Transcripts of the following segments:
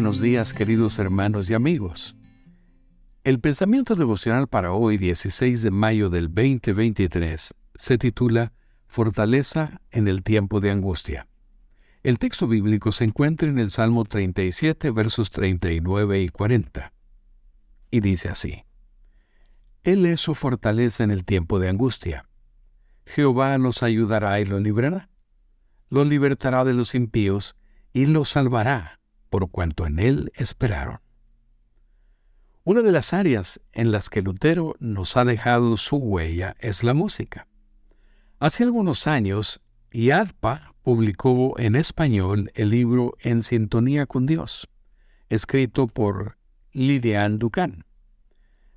buenos días queridos hermanos y amigos. El pensamiento devocional para hoy, 16 de mayo del 2023, se titula Fortaleza en el tiempo de angustia. El texto bíblico se encuentra en el Salmo 37, versos 39 y 40. Y dice así, Él es su fortaleza en el tiempo de angustia. Jehová los ayudará y los librará. Los libertará de los impíos y los salvará por cuanto en él esperaron. Una de las áreas en las que Lutero nos ha dejado su huella es la música. Hace algunos años, IADPA publicó en español el libro En sintonía con Dios, escrito por Lilian Ducan.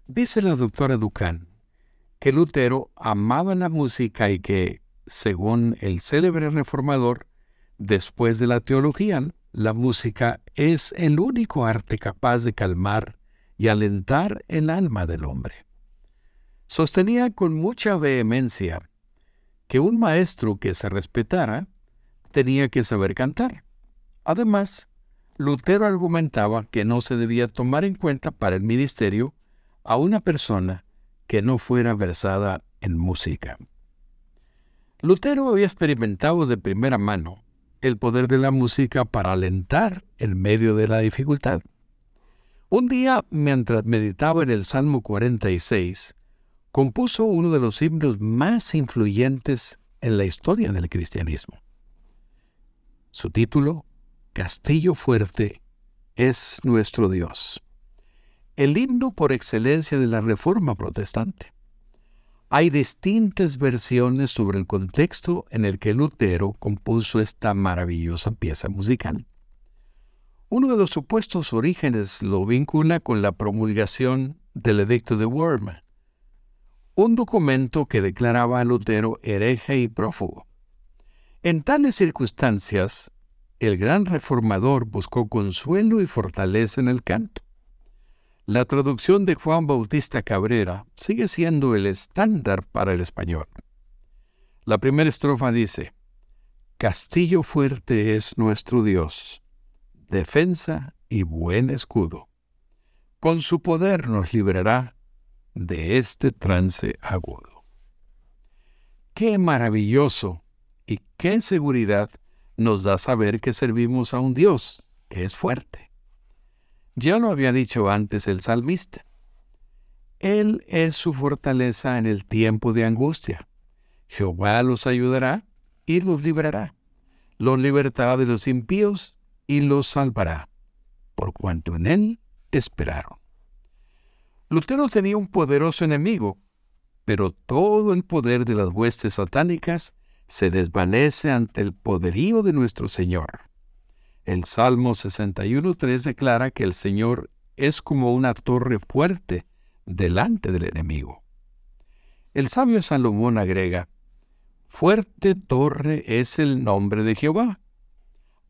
Dice la doctora Ducan que Lutero amaba la música y que, según el célebre reformador, después de la teología, la música es el único arte capaz de calmar y alentar el alma del hombre. Sostenía con mucha vehemencia que un maestro que se respetara tenía que saber cantar. Además, Lutero argumentaba que no se debía tomar en cuenta para el ministerio a una persona que no fuera versada en música. Lutero había experimentado de primera mano el poder de la música para alentar en medio de la dificultad. Un día, mientras meditaba en el Salmo 46, compuso uno de los himnos más influyentes en la historia del cristianismo. Su título, Castillo Fuerte, es nuestro Dios. El himno por excelencia de la Reforma Protestante. Hay distintas versiones sobre el contexto en el que Lutero compuso esta maravillosa pieza musical. Uno de los supuestos orígenes lo vincula con la promulgación del Edicto de Worms, un documento que declaraba a Lutero hereje y prófugo. En tales circunstancias, el gran reformador buscó consuelo y fortaleza en el canto. La traducción de Juan Bautista Cabrera sigue siendo el estándar para el español. La primera estrofa dice, Castillo fuerte es nuestro Dios, defensa y buen escudo. Con su poder nos librará de este trance agudo. Qué maravilloso y qué seguridad nos da saber que servimos a un Dios que es fuerte ya lo había dicho antes el salmista. Él es su fortaleza en el tiempo de angustia. Jehová los ayudará y los librará. Los libertará de los impíos y los salvará, por cuanto en él esperaron. Lutero tenía un poderoso enemigo, pero todo el poder de las huestes satánicas se desvanece ante el poderío de nuestro Señor. El Salmo 61.3 declara que el Señor es como una torre fuerte delante del enemigo. El sabio Salomón agrega, Fuerte torre es el nombre de Jehová.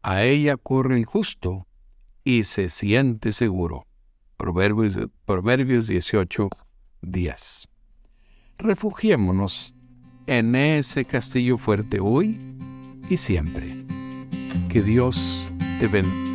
A ella corre el justo y se siente seguro. Proverbios, Proverbios 18, 10. Refugiémonos en ese castillo fuerte hoy y siempre. Que Dios Gewinn.